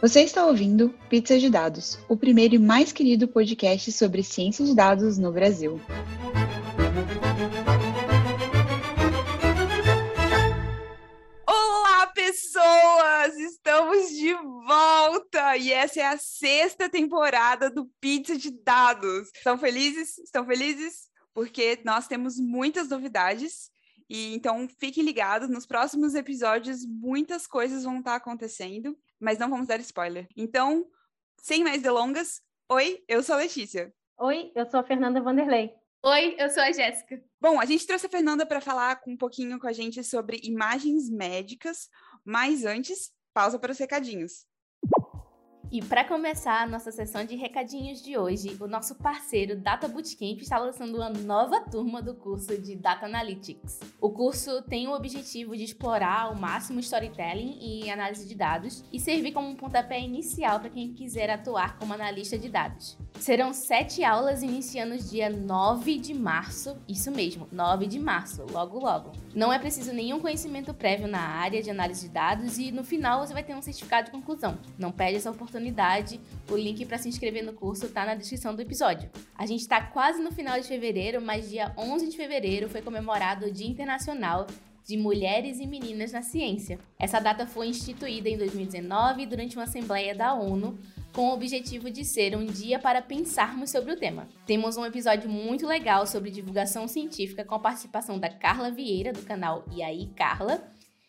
Você está ouvindo Pizza de Dados, o primeiro e mais querido podcast sobre ciência de dados no Brasil. Olá, pessoas! Estamos de volta e essa é a sexta temporada do Pizza de Dados. Estão felizes? Estão felizes? Porque nós temos muitas novidades e então fiquem ligados, nos próximos episódios muitas coisas vão estar acontecendo mas não vamos dar spoiler. Então, sem mais delongas, oi, eu sou a Letícia. Oi, eu sou a Fernanda Vanderlei. Oi, eu sou a Jéssica. Bom, a gente trouxe a Fernanda para falar um pouquinho com a gente sobre imagens médicas, mas antes, pausa para os recadinhos. E para começar a nossa sessão de recadinhos de hoje, o nosso parceiro Data Bootcamp está lançando uma nova turma do curso de Data Analytics. O curso tem o objetivo de explorar ao máximo storytelling e análise de dados e servir como um pontapé inicial para quem quiser atuar como analista de dados. Serão sete aulas iniciando dia 9 de março, isso mesmo, 9 de março, logo logo. Não é preciso nenhum conhecimento prévio na área de análise de dados e no final você vai ter um certificado de conclusão. Não perde essa oportunidade, o link para se inscrever no curso está na descrição do episódio. A gente está quase no final de fevereiro, mas dia 11 de fevereiro foi comemorado o Dia Internacional de Mulheres e Meninas na Ciência. Essa data foi instituída em 2019 durante uma assembleia da ONU com o objetivo de ser um dia para pensarmos sobre o tema. Temos um episódio muito legal sobre divulgação científica com a participação da Carla Vieira, do canal E aí Carla,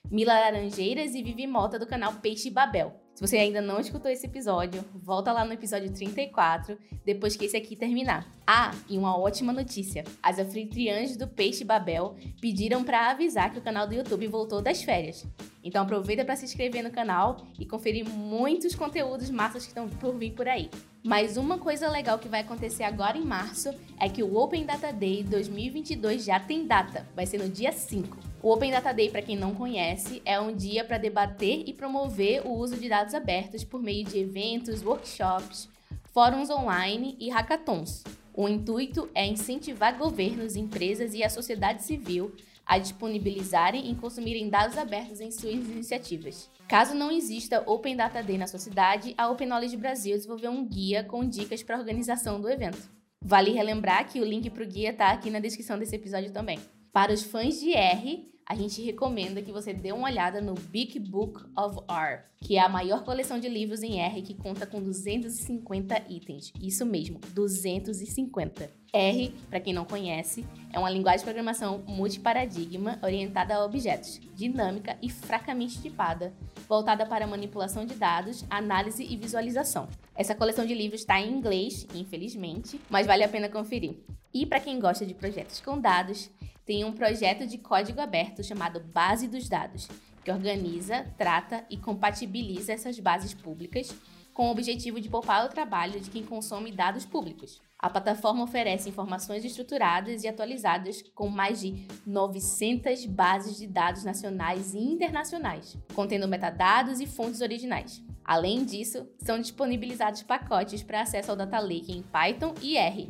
Mila Laranjeiras e Vivi Mota, do canal Peixe Babel. Se você ainda não escutou esse episódio, volta lá no episódio 34, depois que esse aqui terminar. Ah, e uma ótima notícia: as anfitriãs do Peixe Babel pediram para avisar que o canal do YouTube voltou das férias. Então aproveita para se inscrever no canal e conferir muitos conteúdos massas que estão por vir por aí. Mas uma coisa legal que vai acontecer agora em março é que o Open Data Day 2022 já tem data, vai ser no dia 5. O Open Data Day, para quem não conhece, é um dia para debater e promover o uso de dados abertos por meio de eventos, workshops, fóruns online e hackathons. O intuito é incentivar governos, empresas e a sociedade civil a disponibilizarem e consumirem dados abertos em suas iniciativas. Caso não exista Open Data Day na sua cidade, a Open Knowledge Brasil desenvolveu um guia com dicas para a organização do evento. Vale relembrar que o link para o guia está aqui na descrição desse episódio também. Para os fãs de R, a gente recomenda que você dê uma olhada no Big Book of R, que é a maior coleção de livros em R que conta com 250 itens. Isso mesmo, 250. R, para quem não conhece, é uma linguagem de programação multiparadigma orientada a objetos, dinâmica e fracamente tipada, voltada para manipulação de dados, análise e visualização. Essa coleção de livros está em inglês, infelizmente, mas vale a pena conferir. E para quem gosta de projetos com dados, tem um projeto de código aberto chamado Base dos Dados, que organiza, trata e compatibiliza essas bases públicas com o objetivo de poupar o trabalho de quem consome dados públicos. A plataforma oferece informações estruturadas e atualizadas com mais de 900 bases de dados nacionais e internacionais, contendo metadados e fontes originais. Além disso, são disponibilizados pacotes para acesso ao Data Lake em Python e R.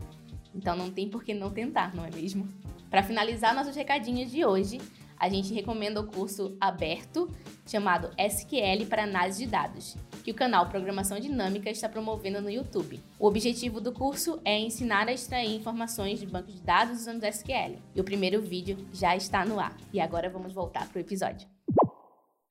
Então não tem por que não tentar, não é mesmo? Para finalizar nossos recadinhos de hoje, a gente recomenda o curso aberto chamado SQL para análise de dados, que o canal Programação Dinâmica está promovendo no YouTube. O objetivo do curso é ensinar a extrair informações de banco de dados usando SQL. E o primeiro vídeo já está no ar. E agora vamos voltar para o episódio.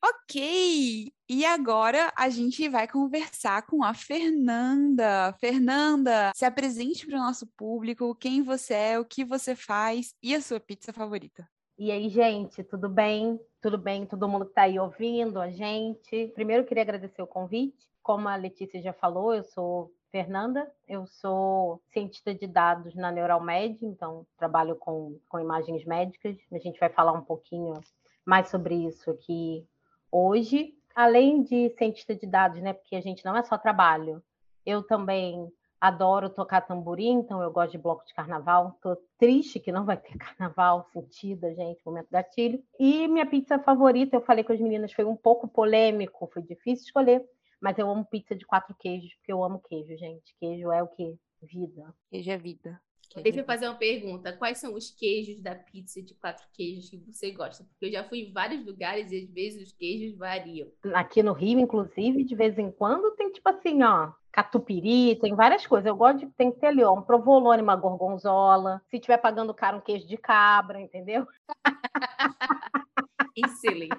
Ok! E agora a gente vai conversar com a Fernanda. Fernanda, se apresente para o nosso público, quem você é, o que você faz e a sua pizza favorita. E aí, gente, tudo bem? Tudo bem? Todo mundo que está aí ouvindo a gente. Primeiro, queria agradecer o convite. Como a Letícia já falou, eu sou Fernanda, eu sou cientista de dados na Neuralmed, então trabalho com, com imagens médicas. A gente vai falar um pouquinho mais sobre isso aqui hoje além de cientista de dados, né? Porque a gente não é só trabalho. Eu também adoro tocar tamborim, então eu gosto de bloco de carnaval. Tô triste que não vai ter carnaval, sentida, gente, momento gatilho. E minha pizza favorita, eu falei com as meninas, foi um pouco polêmico, foi difícil escolher, mas eu amo pizza de quatro queijos, porque eu amo queijo, gente. Queijo é o que? Vida. Queijo é vida. Deixa eu fazer uma pergunta. Quais são os queijos da pizza de quatro queijos que você gosta? Porque eu já fui em vários lugares e às vezes os queijos variam. Aqui no Rio, inclusive, de vez em quando tem tipo assim, ó, catupiry, tem várias coisas. Eu gosto de tem que ter ali, ó, um provolone, uma gorgonzola. Se tiver pagando caro, um queijo de cabra, entendeu? Excelente.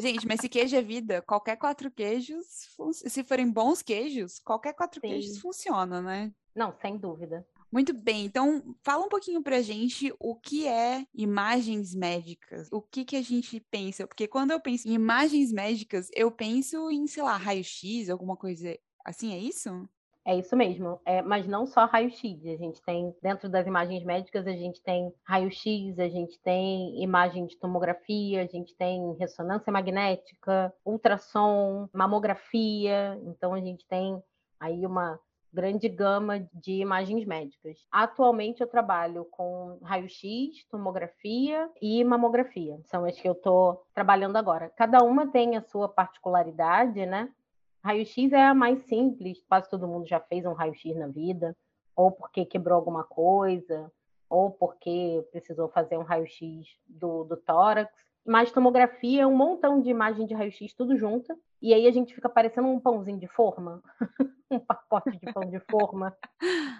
Gente, mas se queijo é vida, qualquer quatro queijos, se forem bons queijos, qualquer quatro Sim. queijos funciona, né? Não, sem dúvida. Muito bem, então fala um pouquinho pra gente o que é imagens médicas, o que que a gente pensa, porque quando eu penso em imagens médicas, eu penso em, sei lá, raio-x, alguma coisa assim, é isso? É isso mesmo, é, mas não só raio-x. A gente tem, dentro das imagens médicas, a gente tem raio-x, a gente tem imagem de tomografia, a gente tem ressonância magnética, ultrassom, mamografia. Então, a gente tem aí uma grande gama de imagens médicas. Atualmente, eu trabalho com raio-x, tomografia e mamografia. São as que eu estou trabalhando agora. Cada uma tem a sua particularidade, né? Raio-X é a mais simples, quase todo mundo já fez um raio-X na vida, ou porque quebrou alguma coisa, ou porque precisou fazer um raio-X do, do tórax. Mas tomografia é um montão de imagem de raio-X tudo junto, e aí a gente fica parecendo um pãozinho de forma, um pacote de pão de forma,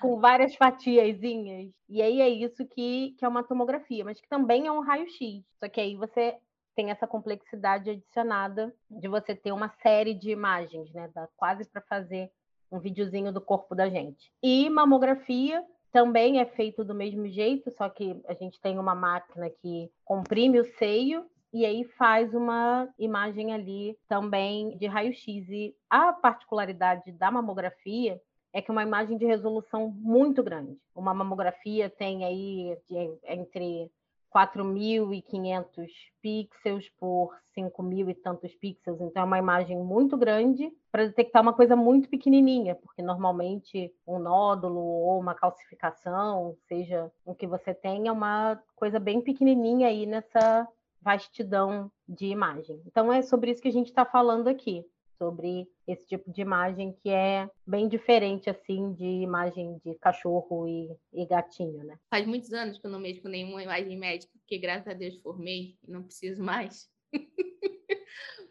com várias fatiazinhas. E aí é isso que, que é uma tomografia, mas que também é um raio-X. Só que aí você tem essa complexidade adicionada de você ter uma série de imagens, né? Dá quase para fazer um videozinho do corpo da gente. E mamografia também é feito do mesmo jeito, só que a gente tem uma máquina que comprime o seio e aí faz uma imagem ali também de raio-x. E a particularidade da mamografia é que é uma imagem de resolução muito grande. Uma mamografia tem aí de, entre 4.500 pixels por 5.000 e tantos pixels, então é uma imagem muito grande para detectar uma coisa muito pequenininha, porque normalmente um nódulo ou uma calcificação, seja o que você tenha, é uma coisa bem pequenininha aí nessa vastidão de imagem. Então é sobre isso que a gente está falando aqui sobre esse tipo de imagem que é bem diferente assim de imagem de cachorro e, e gatinho, né? Faz muitos anos que eu não mexo com nenhuma imagem médica, porque graças a Deus formei e não preciso mais.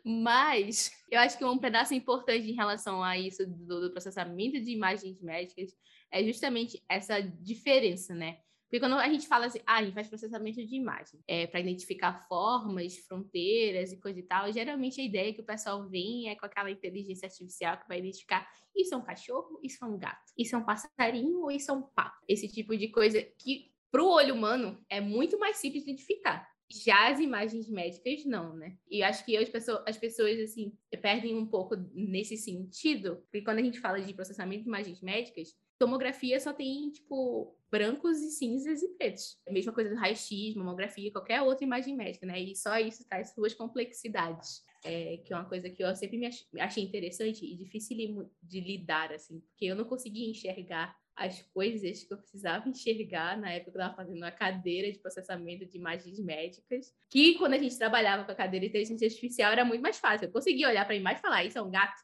Mas eu acho que um pedaço importante em relação a isso do, do processamento de imagens médicas é justamente essa diferença, né? Porque quando a gente fala assim, ah, a gente faz processamento de imagem é, para identificar formas, fronteiras e coisa e tal, geralmente a ideia que o pessoal vem é com aquela inteligência artificial que vai identificar isso é um cachorro, isso é um gato, isso é um passarinho ou isso é um pato. Esse tipo de coisa que para o olho humano é muito mais simples de identificar. Já as imagens médicas, não, né? E acho que as pessoas, as pessoas, assim, perdem um pouco nesse sentido, porque quando a gente fala de processamento de imagens médicas, tomografia só tem, tipo, brancos e cinzas e pretos. A mesma coisa do raio-x, mamografia, qualquer outra imagem médica, né? E só isso traz suas complexidades. É, que é uma coisa que eu sempre me achei interessante e difícil de lidar, assim, porque eu não conseguia enxergar as coisas que eu precisava enxergar na época que eu estava fazendo uma cadeira de processamento de imagens médicas, que quando a gente trabalhava com a cadeira de inteligência artificial era muito mais fácil. Eu conseguia olhar para a imagem e falar, isso é um gato,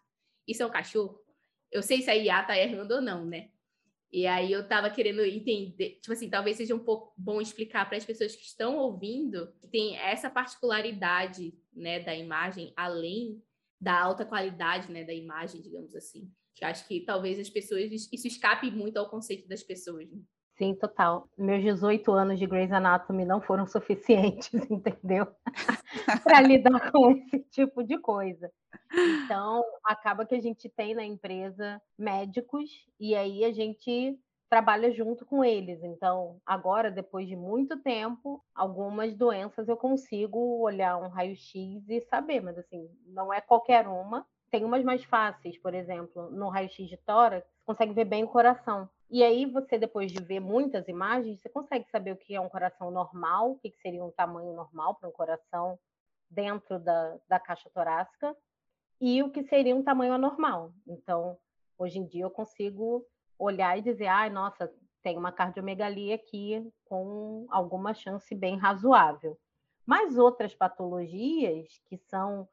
isso é um cachorro. Eu sei se a IA está errando ou não, né? E aí eu estava querendo entender, tipo assim, talvez seja um pouco bom explicar para as pessoas que estão ouvindo que tem essa particularidade, né, da imagem, além da alta qualidade, né, da imagem, digamos assim. Que acho que talvez as pessoas isso escape muito ao conceito das pessoas. Né? Sim, total. Meus 18 anos de Grey's Anatomy não foram suficientes, entendeu? para lidar com esse tipo de coisa. Então, acaba que a gente tem na empresa médicos e aí a gente trabalha junto com eles. Então, agora, depois de muito tempo, algumas doenças eu consigo olhar um raio-x e saber, mas assim, não é qualquer uma. Tem umas mais fáceis, por exemplo, no raio-x de tórax, consegue ver bem o coração. E aí você, depois de ver muitas imagens, você consegue saber o que é um coração normal, o que seria um tamanho normal para um coração dentro da, da caixa torácica, e o que seria um tamanho anormal. Então, hoje em dia eu consigo olhar e dizer, ai, ah, nossa, tem uma cardiomegalia aqui com alguma chance bem razoável. Mas outras patologias que são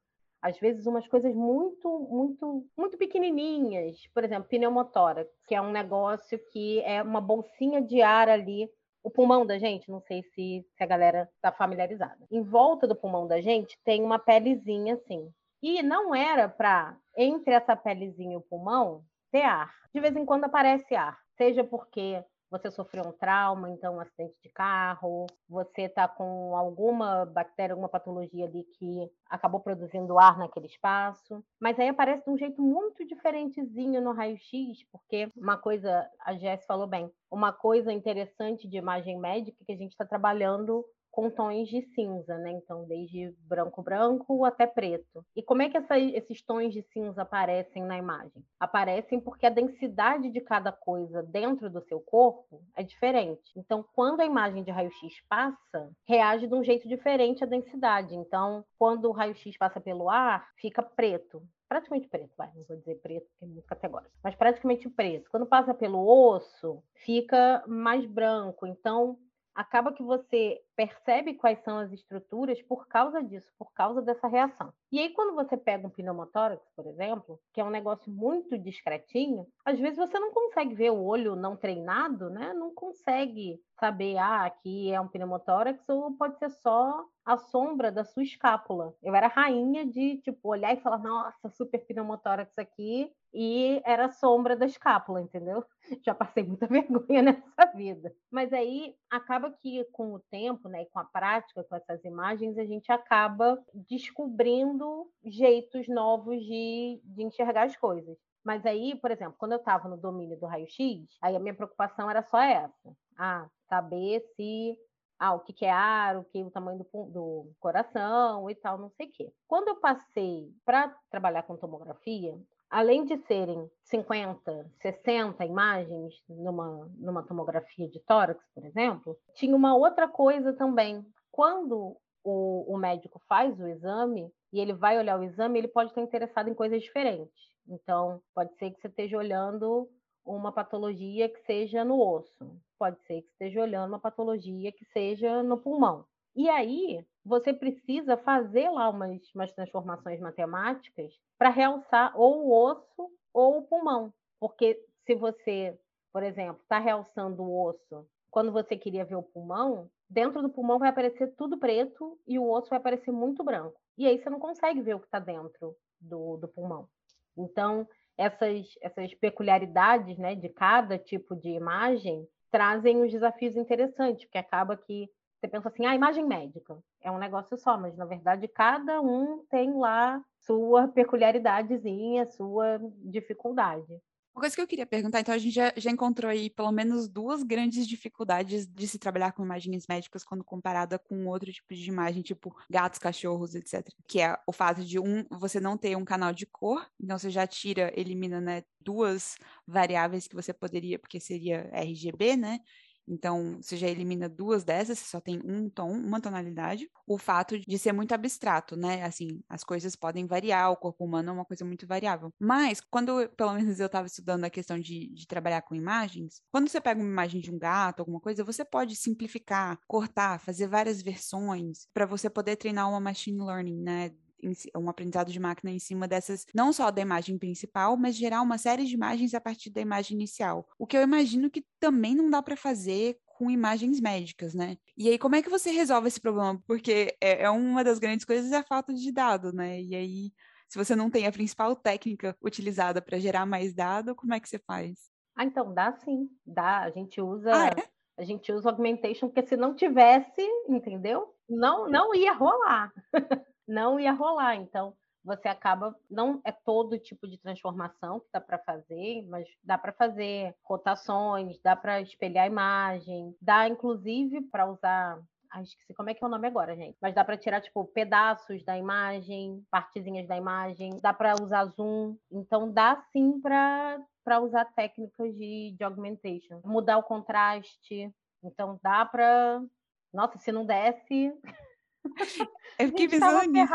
às vezes umas coisas muito, muito, muito pequenininhas. Por exemplo, pneumotórax, que é um negócio que é uma bolsinha de ar ali o pulmão da gente, não sei se, se a galera está familiarizada. Em volta do pulmão da gente tem uma pelezinha assim. E não era para, entre essa pelezinha e o pulmão, ter ar. De vez em quando aparece ar, seja porque você sofreu um trauma, então um acidente de carro, você está com alguma bactéria, alguma patologia ali que acabou produzindo ar naquele espaço. Mas aí aparece de um jeito muito diferentezinho no raio-x, porque uma coisa, a Jess falou bem, uma coisa interessante de imagem médica é que a gente está trabalhando com tons de cinza, né? Então, desde branco branco até preto. E como é que essa, esses tons de cinza aparecem na imagem? Aparecem porque a densidade de cada coisa dentro do seu corpo é diferente. Então, quando a imagem de raio-x passa, reage de um jeito diferente a densidade. Então, quando o raio-x passa pelo ar, fica preto praticamente preto, vai, não vou dizer preto, porque é muito categórico, mas praticamente preto. Quando passa pelo osso, fica mais branco. Então, acaba que você percebe quais são as estruturas por causa disso, por causa dessa reação. E aí, quando você pega um pneumotórax, por exemplo, que é um negócio muito discretinho, às vezes você não consegue ver o olho não treinado, né? Não consegue saber, ah, aqui é um pneumotórax, ou pode ser só a sombra da sua escápula. Eu era rainha de, tipo, olhar e falar, nossa, super pneumotórax aqui, e era a sombra da escápula, entendeu? Já passei muita vergonha nessa vida. Mas aí acaba que com o tempo, né, e com a prática, com essas imagens, a gente acaba descobrindo jeitos novos de, de enxergar as coisas. Mas aí, por exemplo, quando eu estava no domínio do raio-x, aí a minha preocupação era só essa. Ah, saber se ah, o que, que é ar, o que o tamanho do, do coração e tal, não sei o quê. Quando eu passei para trabalhar com tomografia, além de serem 50, 60 imagens numa, numa tomografia de tórax, por exemplo, tinha uma outra coisa também. Quando o, o médico faz o exame e ele vai olhar o exame, ele pode estar interessado em coisas diferentes. Então, pode ser que você esteja olhando uma patologia que seja no osso, pode ser que esteja olhando uma patologia que seja no pulmão. E aí, você precisa fazer lá umas, umas transformações matemáticas para realçar ou o osso ou o pulmão. Porque se você, por exemplo, está realçando o osso quando você queria ver o pulmão, dentro do pulmão vai aparecer tudo preto e o osso vai aparecer muito branco. E aí você não consegue ver o que está dentro do, do pulmão. Então, essas, essas peculiaridades né, de cada tipo de imagem trazem os desafios interessantes, porque acaba que você pensa assim, ah, imagem médica é um negócio só, mas na verdade cada um tem lá sua peculiaridadezinha, sua dificuldade. Uma coisa que eu queria perguntar, então a gente já, já, encontrou aí pelo menos duas grandes dificuldades de se trabalhar com imagens médicas quando comparada com outro tipo de imagem, tipo gatos, cachorros, etc. Que é o fato de um você não ter um canal de cor, então você já tira, elimina, né, duas variáveis que você poderia, porque seria RGB, né? Então, você já elimina duas dessas, você só tem um tom, uma tonalidade. O fato de ser muito abstrato, né? Assim, as coisas podem variar, o corpo humano é uma coisa muito variável. Mas, quando, pelo menos eu estava estudando a questão de, de trabalhar com imagens, quando você pega uma imagem de um gato, alguma coisa, você pode simplificar, cortar, fazer várias versões para você poder treinar uma machine learning, né? Um aprendizado de máquina em cima dessas, não só da imagem principal, mas gerar uma série de imagens a partir da imagem inicial. O que eu imagino que também não dá para fazer com imagens médicas, né? E aí, como é que você resolve esse problema? Porque é, é uma das grandes coisas é a falta de dado, né? E aí, se você não tem a principal técnica utilizada para gerar mais dado, como é que você faz? Ah, então dá sim, dá. A gente usa, ah, é? a gente usa augmentation porque se não tivesse, entendeu? Não, não ia rolar. não ia rolar. Então, você acaba não é todo tipo de transformação que dá para fazer, mas dá para fazer rotações, dá para espelhar a imagem, dá inclusive para usar ah, esqueci como é que é o nome agora, gente. Mas dá para tirar, tipo, pedaços da imagem, partezinhas da imagem, dá para usar zoom. Então, dá sim para usar técnicas de, de augmentation. Mudar o contraste. Então, dá para. Nossa, se não desse. Eu fiquei pensando nisso.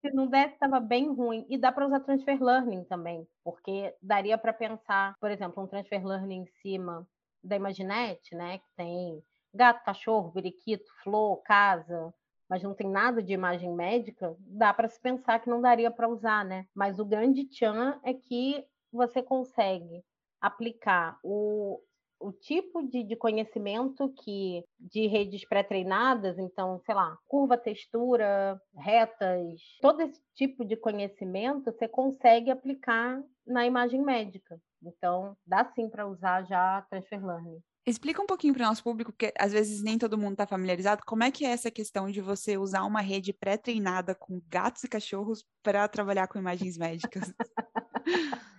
Se não desse, estava bem ruim. E dá para usar transfer learning também, porque daria para pensar, por exemplo, um transfer learning em cima da Imaginete, né, que tem gato, cachorro, periquito, flor, casa, mas não tem nada de imagem médica, dá para se pensar que não daria para usar, né? Mas o grande tchan é que você consegue aplicar o, o tipo de, de conhecimento que de redes pré-treinadas, então, sei lá, curva, textura, retas, todo esse tipo de conhecimento você consegue aplicar na imagem médica. Então, dá sim para usar já Transfer Learning. Explica um pouquinho para o nosso público, porque às vezes nem todo mundo está familiarizado, como é que é essa questão de você usar uma rede pré-treinada com gatos e cachorros para trabalhar com imagens médicas?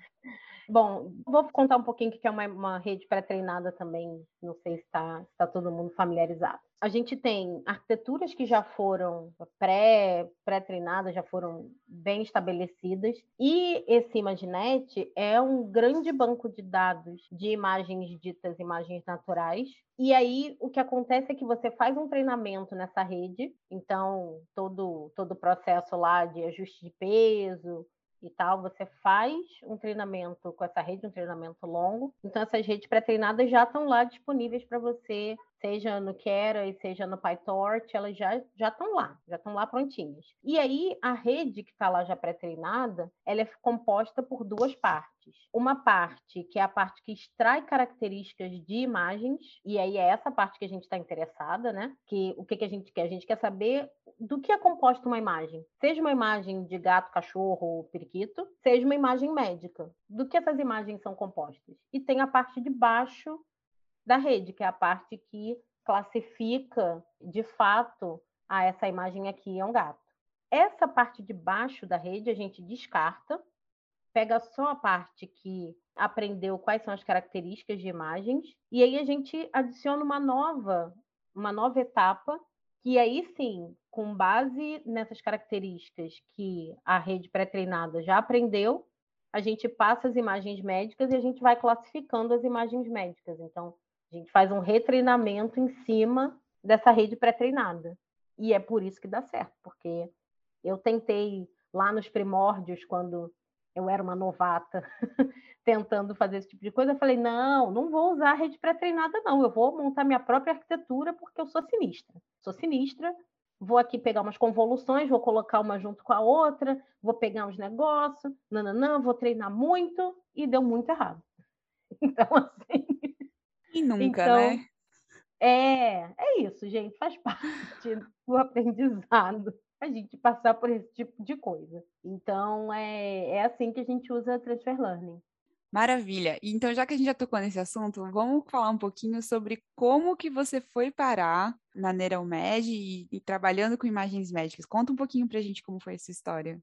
Bom, vou contar um pouquinho o que é uma, uma rede pré-treinada também, não sei se está tá todo mundo familiarizado. A gente tem arquiteturas que já foram pré-treinadas, já foram bem estabelecidas, e esse ImageNet é um grande banco de dados de imagens ditas imagens naturais. E aí o que acontece é que você faz um treinamento nessa rede, então todo, todo o processo lá de ajuste de peso, e tal, você faz um treinamento com essa rede, um treinamento longo. Então, essas redes pré-treinadas já estão lá disponíveis para você, seja no Kera e seja no PyTorch, elas já já estão lá, já estão lá prontinhas. E aí, a rede que está lá já pré-treinada, ela é composta por duas partes. Uma parte que é a parte que extrai características de imagens, e aí é essa parte que a gente está interessada, né? Que o que, que a gente quer? A gente quer saber do que é composta uma imagem. Seja uma imagem de gato, cachorro ou periquito, seja uma imagem médica. Do que essas imagens são compostas? E tem a parte de baixo da rede, que é a parte que classifica de fato a essa imagem aqui é um gato. Essa parte de baixo da rede a gente descarta, pega só a parte que aprendeu quais são as características de imagens e aí a gente adiciona uma nova, uma nova etapa que aí sim, com base nessas características que a rede pré-treinada já aprendeu, a gente passa as imagens médicas e a gente vai classificando as imagens médicas. Então, a gente faz um retreinamento em cima dessa rede pré-treinada. E é por isso que dá certo, porque eu tentei lá nos primórdios, quando eu era uma novata, tentando fazer esse tipo de coisa, eu falei: não, não vou usar a rede pré-treinada, não. Eu vou montar minha própria arquitetura porque eu sou sinistra. Sou sinistra, vou aqui pegar umas convoluções, vou colocar uma junto com a outra, vou pegar uns negócios, não, vou treinar muito, e deu muito errado. Então, assim. E nunca, então, né? É, é isso, gente, faz parte do aprendizado a gente passar por esse tipo de coisa. Então, é, é assim que a gente usa Transfer Learning. Maravilha. Então, já que a gente já tocou nesse assunto, vamos falar um pouquinho sobre como que você foi parar na Neuromed e, e trabalhando com imagens médicas. Conta um pouquinho para a gente como foi essa história.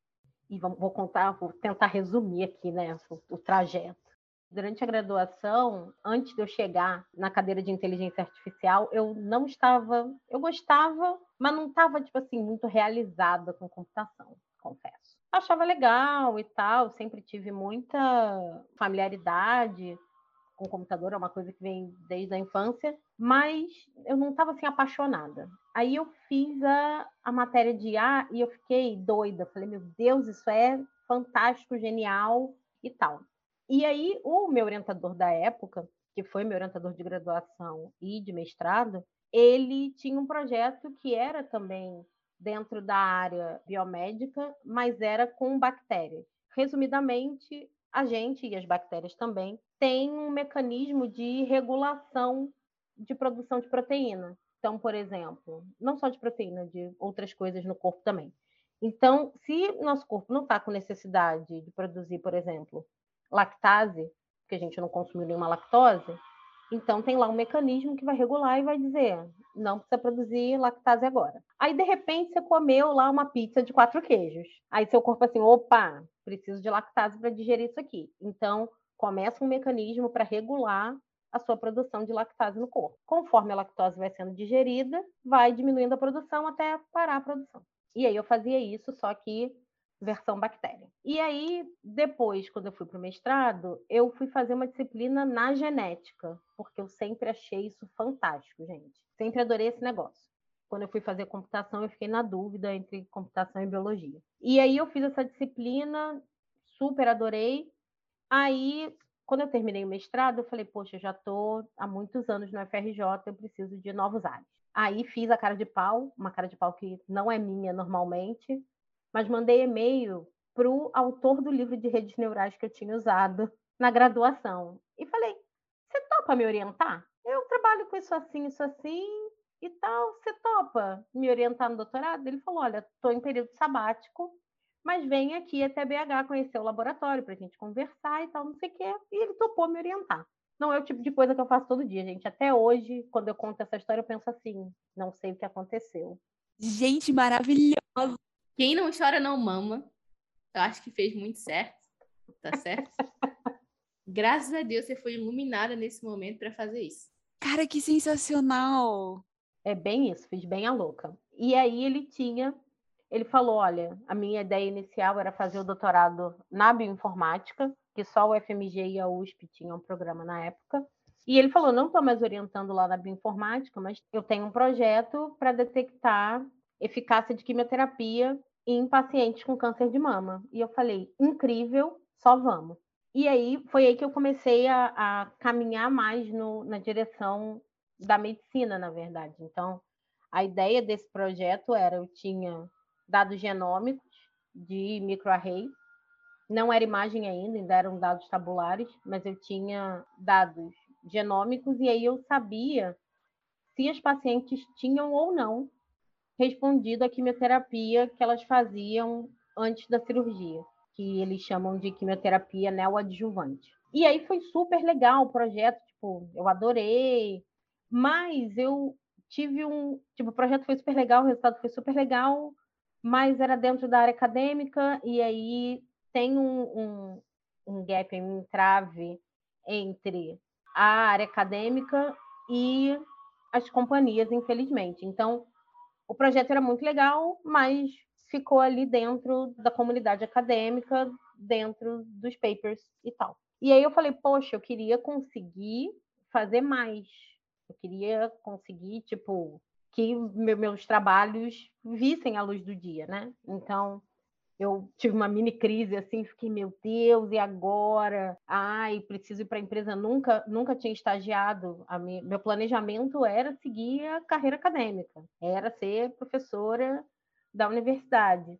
E vamos, vou contar, vou tentar resumir aqui, né, o, o trajeto. Durante a graduação, antes de eu chegar na cadeira de inteligência artificial, eu não estava, eu gostava, mas não estava tipo assim muito realizada com computação, confesso. Achava legal e tal, sempre tive muita familiaridade com computador, é uma coisa que vem desde a infância, mas eu não estava assim apaixonada. Aí eu fiz a, a matéria de IA e eu fiquei doida. Falei, meu Deus, isso é fantástico, genial e tal. E aí, o meu orientador da época, que foi meu orientador de graduação e de mestrado, ele tinha um projeto que era também dentro da área biomédica, mas era com bactérias. Resumidamente, a gente e as bactérias também têm um mecanismo de regulação de produção de proteína. Então, por exemplo, não só de proteína, de outras coisas no corpo também. Então, se nosso corpo não está com necessidade de produzir, por exemplo, lactase, porque a gente não consumiu nenhuma lactose, então tem lá um mecanismo que vai regular e vai dizer, não precisa produzir lactase agora. Aí de repente você comeu lá uma pizza de quatro queijos. Aí seu corpo assim, opa, preciso de lactase para digerir isso aqui. Então começa um mecanismo para regular a sua produção de lactase no corpo. Conforme a lactose vai sendo digerida, vai diminuindo a produção até parar a produção. E aí eu fazia isso, só que versão bactéria. E aí, depois, quando eu fui para o mestrado, eu fui fazer uma disciplina na genética, porque eu sempre achei isso fantástico, gente. Sempre adorei esse negócio. Quando eu fui fazer computação, eu fiquei na dúvida entre computação e biologia. E aí eu fiz essa disciplina, super adorei. Aí, quando eu terminei o mestrado, eu falei, poxa, eu já estou há muitos anos no FRJ, eu preciso de novos ares. Aí fiz a cara de pau, uma cara de pau que não é minha normalmente, mas mandei e-mail para o autor do livro de redes neurais que eu tinha usado na graduação. E falei: você topa me orientar? Eu trabalho com isso assim, isso assim e tal. Você topa me orientar no doutorado? Ele falou: olha, estou em período sabático, mas vem aqui até BH conhecer o laboratório para a gente conversar e tal, não sei o quê. E ele topou me orientar. Não é o tipo de coisa que eu faço todo dia, gente. Até hoje, quando eu conto essa história, eu penso assim: não sei o que aconteceu. Gente, maravilhosa! Quem não chora não mama. Eu acho que fez muito certo. Tá certo? Graças a Deus você foi iluminada nesse momento para fazer isso. Cara, que sensacional! É bem isso, fiz bem a louca. E aí ele tinha, ele falou, olha, a minha ideia inicial era fazer o doutorado na bioinformática, que só o FMG e a USP tinham um programa na época. E ele falou, não estou mais orientando lá na bioinformática, mas eu tenho um projeto para detectar eficácia de quimioterapia em pacientes com câncer de mama. E eu falei, incrível, só vamos. E aí foi aí que eu comecei a, a caminhar mais no, na direção da medicina, na verdade. Então, a ideia desse projeto era, eu tinha dados genômicos de microarray, não era imagem ainda, ainda eram dados tabulares, mas eu tinha dados genômicos e aí eu sabia se as pacientes tinham ou não respondido à quimioterapia que elas faziam antes da cirurgia, que eles chamam de quimioterapia neoadjuvante. E aí foi super legal o projeto, tipo, eu adorei, mas eu tive um, tipo, o projeto foi super legal, o resultado foi super legal, mas era dentro da área acadêmica e aí tem um, um, um gap, um entrave entre a área acadêmica e as companhias, infelizmente. Então, o projeto era muito legal, mas ficou ali dentro da comunidade acadêmica, dentro dos papers e tal. E aí eu falei, poxa, eu queria conseguir fazer mais. Eu queria conseguir, tipo, que meus trabalhos vissem a luz do dia, né? Então, eu tive uma mini crise assim, fiquei, meu Deus, e agora? Ai, preciso ir para a empresa. Nunca, nunca tinha estagiado. Minha, meu planejamento era seguir a carreira acadêmica, era ser professora da universidade.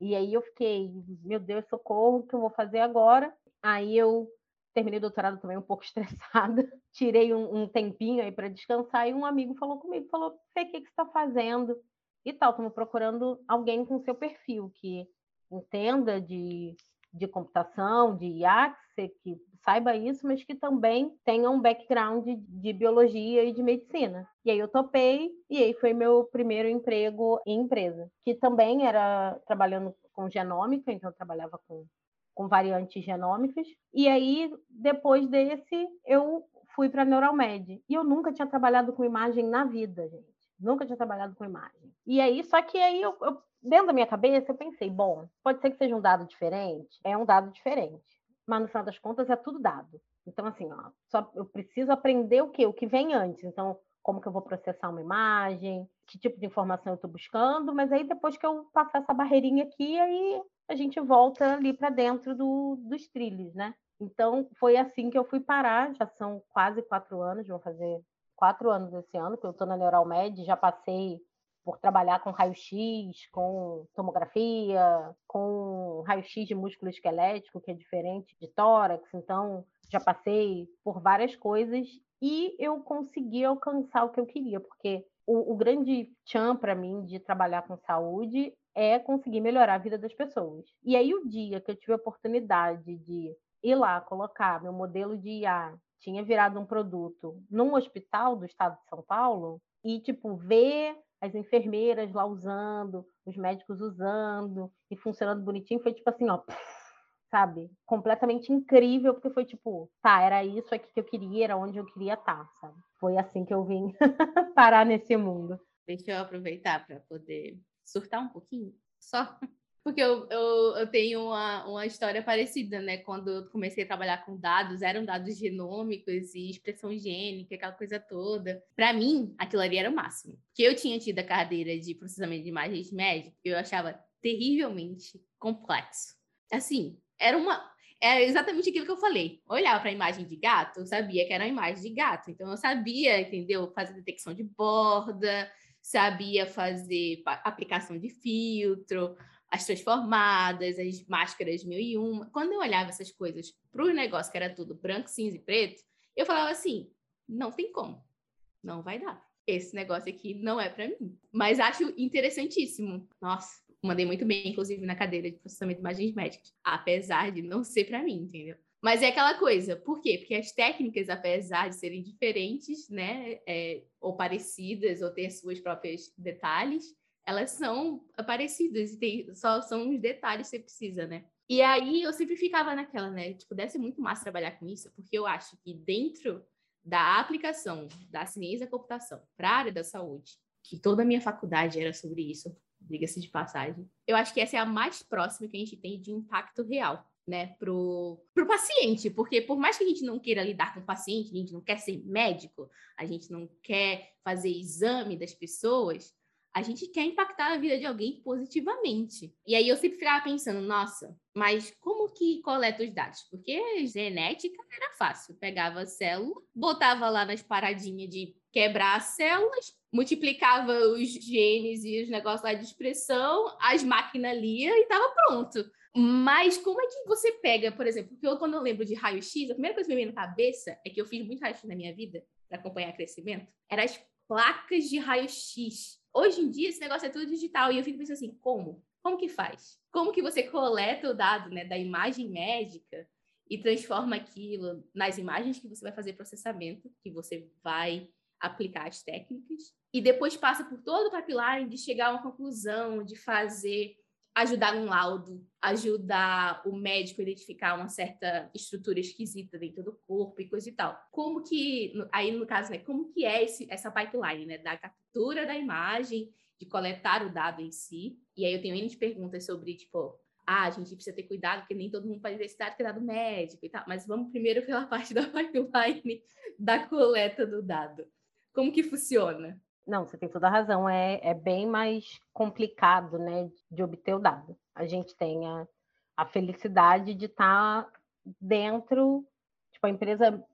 E aí eu fiquei, meu Deus, socorro, o que eu vou fazer agora? Aí eu terminei o doutorado também um pouco estressada, tirei um, um tempinho aí para descansar e um amigo falou comigo, falou, Fê, o que, que você está fazendo? E tal, estamos procurando alguém com seu perfil, que entenda de, de computação, de IA, que saiba isso, mas que também tenha um background de, de, biologia e de medicina. E aí eu topei, e aí foi meu primeiro emprego em empresa, que também era trabalhando com genômica, então eu trabalhava com, com variantes genômicas. E aí, depois desse, eu fui para a Neuralmed. E eu nunca tinha trabalhado com imagem na vida, gente. Nunca tinha trabalhado com imagem. E aí, só que aí eu, eu dentro da minha cabeça, eu pensei, bom, pode ser que seja um dado diferente, é um dado diferente, mas no final das contas é tudo dado. Então, assim, ó, só eu preciso aprender o quê? O que vem antes. Então, como que eu vou processar uma imagem, que tipo de informação eu estou buscando, mas aí depois que eu passar essa barreirinha aqui, aí a gente volta ali para dentro do, dos trilhos, né? Então, foi assim que eu fui parar, já são quase quatro anos, vou fazer quatro anos esse ano, que eu estou na Neuralmed, já passei por trabalhar com raio-x, com tomografia, com raio-x de músculo esquelético, que é diferente de tórax. Então, já passei por várias coisas e eu consegui alcançar o que eu queria, porque o, o grande chão para mim de trabalhar com saúde é conseguir melhorar a vida das pessoas. E aí, o dia que eu tive a oportunidade de ir lá colocar meu modelo de IA, tinha virado um produto num hospital do estado de São Paulo, e, tipo, ver as enfermeiras lá usando, os médicos usando e funcionando bonitinho, foi tipo assim, ó, sabe? Completamente incrível, porque foi tipo, tá, era isso aqui que eu queria, era onde eu queria estar, tá, sabe? Foi assim que eu vim parar nesse mundo. Deixa eu aproveitar para poder surtar um pouquinho, só porque eu, eu, eu tenho uma, uma história parecida, né? Quando eu comecei a trabalhar com dados, eram dados genômicos e expressão gênica, aquela coisa toda. Para mim, aquilo ali era o máximo. Que eu tinha tido a cadeira de processamento de imagens médicas, eu achava terrivelmente complexo. Assim, era uma era exatamente aquilo que eu falei. Olhava para a imagem de gato, eu sabia que era uma imagem de gato. Então, eu sabia, entendeu? Fazer detecção de borda, sabia fazer aplicação de filtro, as transformadas, as máscaras mil e uma. Quando eu olhava essas coisas para o negócio que era tudo branco, cinza e preto, eu falava assim: não tem como, não vai dar. Esse negócio aqui não é para mim. Mas acho interessantíssimo. Nossa, mandei muito bem, inclusive, na cadeira de processamento de imagens médicas, apesar de não ser para mim, entendeu? Mas é aquela coisa, por quê? Porque as técnicas, apesar de serem diferentes, né, é, ou parecidas, ou ter suas próprias detalhes, elas são parecidas tem, só são os detalhes que você precisa, né? E aí eu sempre ficava naquela, né? Tipo, deve ser muito massa trabalhar com isso, porque eu acho que dentro da aplicação da ciência da computação para a área da saúde, que toda a minha faculdade era sobre isso, diga-se de passagem. Eu acho que essa é a mais próxima que a gente tem de impacto real, né, pro, pro paciente, porque por mais que a gente não queira lidar com o paciente, a gente não quer ser médico, a gente não quer fazer exame das pessoas, a gente quer impactar a vida de alguém positivamente. E aí eu sempre ficava pensando, nossa, mas como que coleta os dados? Porque genética era fácil, pegava a célula, botava lá nas paradinhas de quebrar as células, multiplicava os genes e os negócios lá de expressão, as máquinas lia e estava pronto. Mas como é que você pega, por exemplo, porque eu, quando eu lembro de raio-x, a primeira coisa que me vem na cabeça é que eu fiz muito raio-x na minha vida para acompanhar crescimento, eram as placas de raio-x. Hoje em dia, esse negócio é tudo digital e eu fico pensando assim, como? Como que faz? Como que você coleta o dado né, da imagem médica e transforma aquilo nas imagens que você vai fazer processamento, que você vai aplicar as técnicas, e depois passa por todo o pipeline de chegar a uma conclusão, de fazer, ajudar um laudo, ajudar o médico a identificar uma certa estrutura esquisita dentro do corpo e coisa e tal. Como que, aí no caso, né, como que é esse, essa pipeline, né, da captura da imagem, de coletar o dado em si, e aí eu tenho N de perguntas sobre, tipo, ah, a gente precisa ter cuidado, porque nem todo mundo pode identificar que é dado médico e tal, mas vamos primeiro pela parte da pipeline da coleta do dado. Como que funciona? Não, você tem toda a razão. É, é bem mais complicado, né, de obter o dado. A gente tem a, a felicidade de estar tá dentro, tipo, a empresa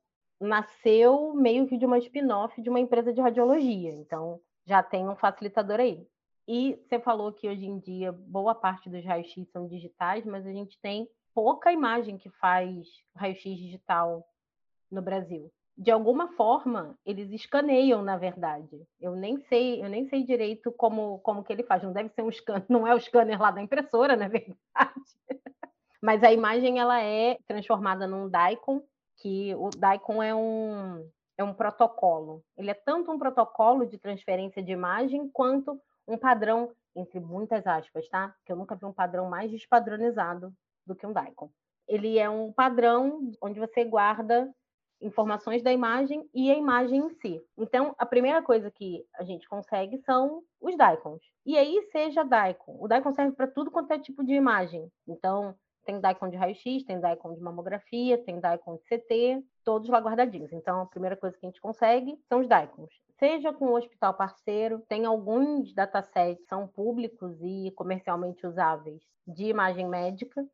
nasceu meio que de uma spin-off de uma empresa de radiologia. Então, já tem um facilitador aí. E você falou que hoje em dia boa parte dos raios-x são digitais, mas a gente tem pouca imagem que faz raio-x digital no Brasil de alguma forma eles escaneiam, na verdade. Eu nem sei, eu nem sei direito como, como que ele faz. Não deve ser um scanner, não é o scanner lá da impressora, na verdade. Mas a imagem ela é transformada num DICOM, que o DICOM é um é um protocolo. Ele é tanto um protocolo de transferência de imagem quanto um padrão entre muitas aspas, tá? Que eu nunca vi um padrão mais despadronizado do que um DICOM. Ele é um padrão onde você guarda informações da imagem e a imagem em si. Então, a primeira coisa que a gente consegue são os DICOMs. E aí, seja DICOM. O DICOM serve para tudo quanto é tipo de imagem. Então, tem DICOM de raio-x, tem DICOM de mamografia, tem DICOM de CT, todos lá guardadinhos. Então, a primeira coisa que a gente consegue são os DICOMs. Seja com o hospital parceiro, tem alguns datasets que são públicos e comercialmente usáveis de imagem médica,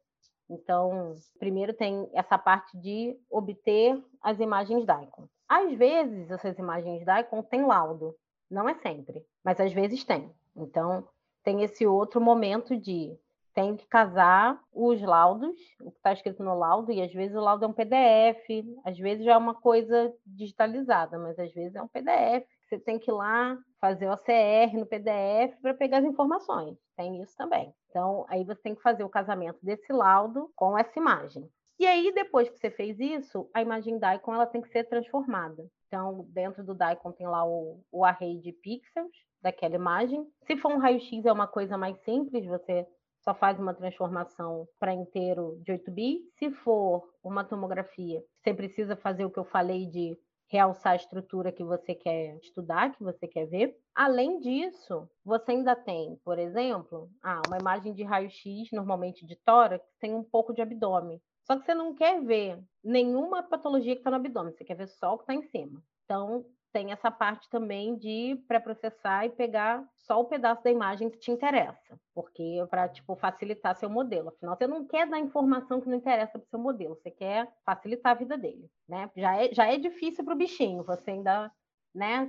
então, primeiro tem essa parte de obter as imagens DICOM. Às vezes, essas imagens DICOM têm laudo, não é sempre, mas às vezes tem. Então, tem esse outro momento de tem que casar os laudos, o que está escrito no laudo, e às vezes o laudo é um PDF, às vezes já é uma coisa digitalizada, mas às vezes é um PDF. Você tem que ir lá fazer o OCR no PDF para pegar as informações. Tem isso também. Então, aí você tem que fazer o casamento desse laudo com essa imagem. E aí, depois que você fez isso, a imagem DICOM ela tem que ser transformada. Então, dentro do DICOM tem lá o, o array de pixels daquela imagem. Se for um raio-x, é uma coisa mais simples, você só faz uma transformação para inteiro de 8 bits. Se for uma tomografia, você precisa fazer o que eu falei de realçar a estrutura que você quer estudar, que você quer ver. Além disso, você ainda tem, por exemplo, ah, uma imagem de raio-x, normalmente de tórax, tem um pouco de abdômen. Só que você não quer ver nenhuma patologia que está no abdômen, você quer ver só o que está em cima. Então, tem essa parte também de pré-processar e pegar só o pedaço da imagem que te interessa, porque para tipo facilitar seu modelo. Afinal, você não quer dar informação que não interessa para seu modelo, você quer facilitar a vida dele, né? Já é, já é difícil para o bichinho, você ainda, né?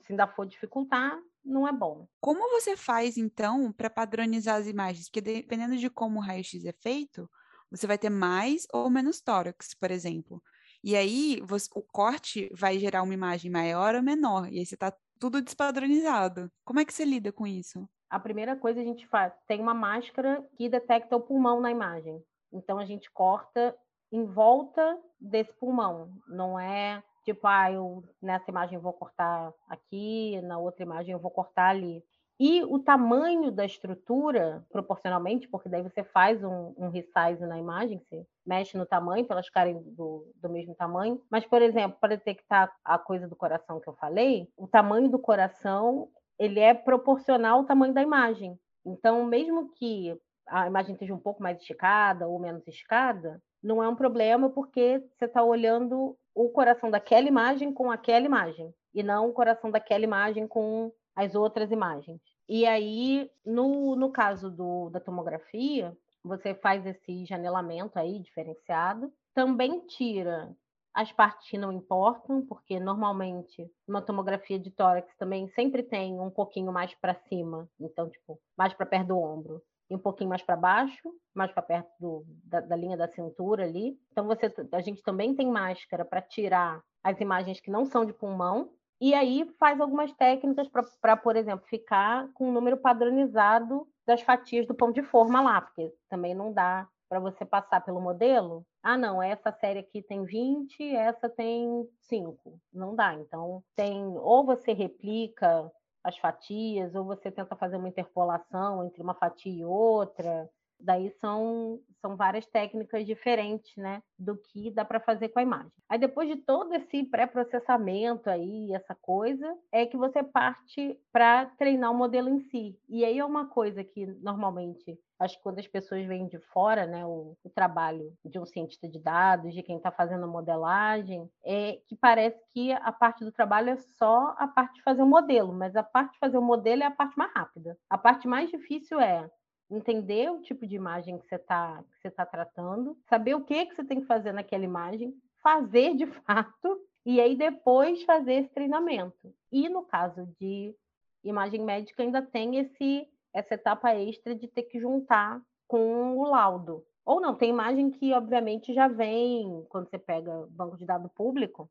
Se ainda for dificultar, não é bom. Como você faz então para padronizar as imagens? Porque dependendo de como o raio-x é feito, você vai ter mais ou menos tórax, por exemplo. E aí você, o corte vai gerar uma imagem maior ou menor, e aí você está tudo despadronizado. Como é que você lida com isso? A primeira coisa a gente faz, tem uma máscara que detecta o pulmão na imagem. Então a gente corta em volta desse pulmão. Não é tipo, ah, eu nessa imagem eu vou cortar aqui, na outra imagem eu vou cortar ali. E o tamanho da estrutura, proporcionalmente, porque daí você faz um, um resize na imagem, você mexe no tamanho para elas ficarem do, do mesmo tamanho. Mas, por exemplo, para detectar a coisa do coração que eu falei, o tamanho do coração ele é proporcional ao tamanho da imagem. Então, mesmo que a imagem esteja um pouco mais esticada ou menos esticada, não é um problema porque você está olhando o coração daquela imagem com aquela imagem e não o coração daquela imagem com as outras imagens. E aí, no, no caso do, da tomografia, você faz esse janelamento aí diferenciado, também tira as partes que não importam, porque normalmente uma tomografia de tórax também sempre tem um pouquinho mais para cima, então, tipo, mais para perto do ombro, e um pouquinho mais para baixo, mais para perto do, da, da, linha da cintura ali. Então, você, a gente também tem máscara para tirar as imagens que não são de pulmão, e aí faz algumas técnicas para, por exemplo, ficar com um número padronizado das fatias do pão de forma lá, porque também não dá para você passar pelo modelo. Ah, não, essa série aqui tem 20, essa tem 5. Não dá. Então, tem ou você replica as fatias, ou você tenta fazer uma interpolação entre uma fatia e outra. Daí são, são várias técnicas diferentes, né, do que dá para fazer com a imagem. Aí depois de todo esse pré-processamento aí, essa coisa, é que você parte para treinar o modelo em si. E aí é uma coisa que normalmente acho que quando as pessoas vêm de fora, né, o, o trabalho de um cientista de dados, de quem está fazendo a modelagem, é que parece que a parte do trabalho é só a parte de fazer o modelo, mas a parte de fazer o modelo é a parte mais rápida. A parte mais difícil é entender o tipo de imagem que você está que você tá tratando, saber o que que você tem que fazer naquela imagem, fazer de fato e aí depois fazer esse treinamento. E no caso de imagem médica ainda tem esse essa etapa extra de ter que juntar com o laudo. Ou não, tem imagem que obviamente já vem quando você pega banco de dados público,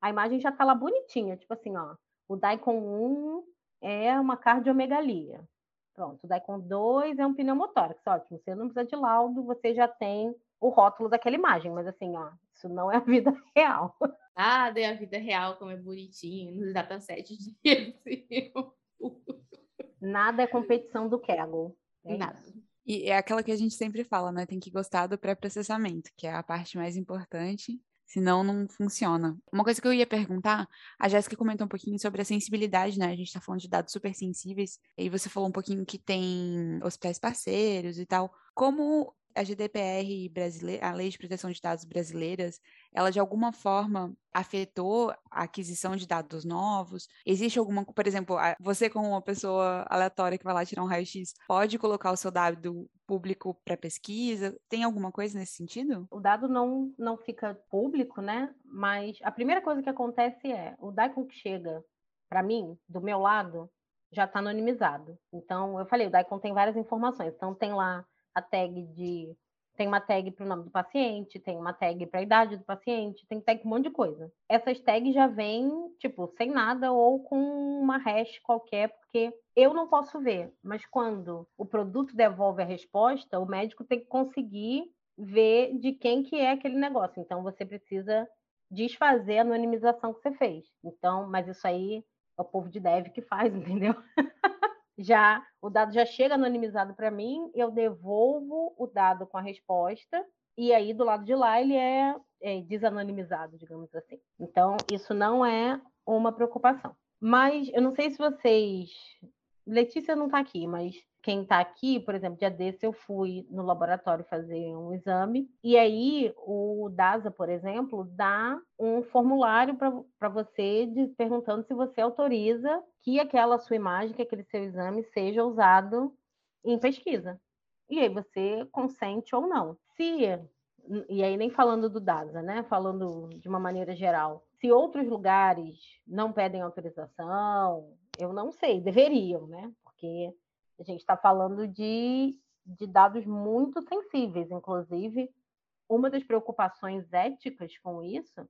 a imagem já está lá bonitinha, tipo assim, ó, o DICOM 1 é uma cardiomegalia. Pronto, o DICOM 2 é um pneumotórax, ótimo. Você não precisa de laudo, você já tem o rótulo daquela imagem, mas assim, ó, isso não é a vida real. Ah, é a vida real, como é bonitinho, nos datasets de Nada é competição do Kaggle. É Nada. E é aquela que a gente sempre fala, né? Tem que gostar do pré-processamento, que é a parte mais importante senão não funciona. Uma coisa que eu ia perguntar, a Jéssica comentou um pouquinho sobre a sensibilidade, né? A gente está falando de dados super sensíveis, e você falou um pouquinho que tem hospitais parceiros e tal. Como a GDPR brasileira, a Lei de Proteção de Dados brasileiras, ela de alguma forma afetou a aquisição de dados novos? Existe alguma, por exemplo, você como uma pessoa aleatória que vai lá tirar um raio-x, pode colocar o seu dado público para pesquisa? Tem alguma coisa nesse sentido? O dado não, não fica público, né? Mas a primeira coisa que acontece é, o DICOM que chega para mim, do meu lado, já está anonimizado. Então, eu falei, o DICOM tem várias informações. Então, tem lá a tag de. Tem uma tag para o nome do paciente, tem uma tag para a idade do paciente, tem tag um monte de coisa. Essas tags já vêm, tipo, sem nada ou com uma hash qualquer, porque eu não posso ver. Mas quando o produto devolve a resposta, o médico tem que conseguir ver de quem que é aquele negócio. Então, você precisa desfazer a anonimização que você fez. Então, mas isso aí é o povo de dev que faz, entendeu? já o dado já chega anonimizado para mim, eu devolvo o dado com a resposta e aí do lado de lá ele é, é desanonimizado, digamos assim. Então isso não é uma preocupação. Mas eu não sei se vocês, Letícia não está aqui, mas quem está aqui, por exemplo, dia desse eu fui no laboratório fazer um exame, e aí o DASA, por exemplo, dá um formulário para você de, perguntando se você autoriza que aquela sua imagem, que aquele seu exame seja usado em pesquisa. E aí você consente ou não. Se, e aí nem falando do DASA, né? Falando de uma maneira geral, se outros lugares não pedem autorização, eu não sei, deveriam, né? Porque a gente está falando de, de dados muito sensíveis, inclusive. Uma das preocupações éticas com isso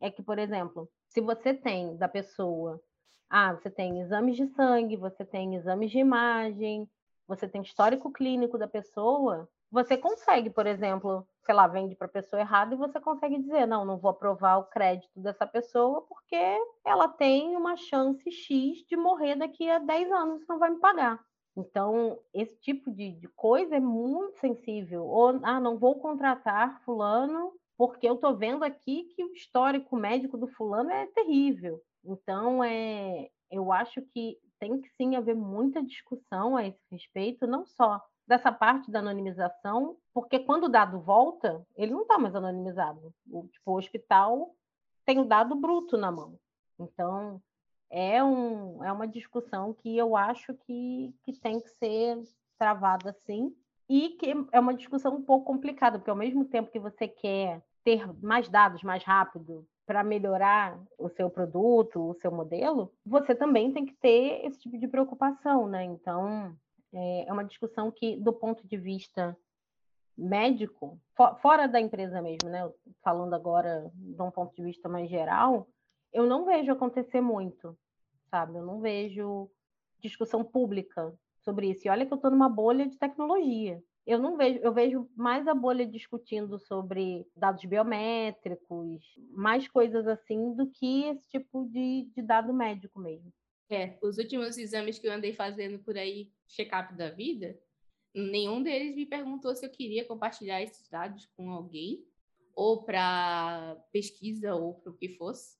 é que, por exemplo, se você tem da pessoa, ah, você tem exames de sangue, você tem exames de imagem, você tem histórico clínico da pessoa, você consegue, por exemplo, sei lá, vende para a pessoa errada e você consegue dizer, não, não vou aprovar o crédito dessa pessoa porque ela tem uma chance X de morrer daqui a 10 anos não vai me pagar. Então, esse tipo de, de coisa é muito sensível. Ou, ah, não vou contratar fulano porque eu estou vendo aqui que o histórico médico do fulano é terrível. Então, é, eu acho que tem que sim haver muita discussão a esse respeito, não só dessa parte da anonimização, porque quando o dado volta, ele não está mais anonimizado. O, tipo, o hospital tem o dado bruto na mão. Então, é, um, é uma discussão que eu acho que, que tem que ser travada sim, e que é uma discussão um pouco complicada, porque ao mesmo tempo que você quer ter mais dados mais rápido para melhorar o seu produto, o seu modelo, você também tem que ter esse tipo de preocupação, né? Então, é, é uma discussão que, do ponto de vista médico, fora da empresa mesmo, né? Falando agora de um ponto de vista mais geral, eu não vejo acontecer muito, sabe? Eu não vejo discussão pública sobre isso. E olha que eu estou numa bolha de tecnologia. Eu não vejo, eu vejo mais a bolha discutindo sobre dados biométricos, mais coisas assim, do que esse tipo de, de dado médico mesmo. É, os últimos exames que eu andei fazendo por aí, check-up da vida, nenhum deles me perguntou se eu queria compartilhar esses dados com alguém, ou para pesquisa, ou para o que fosse.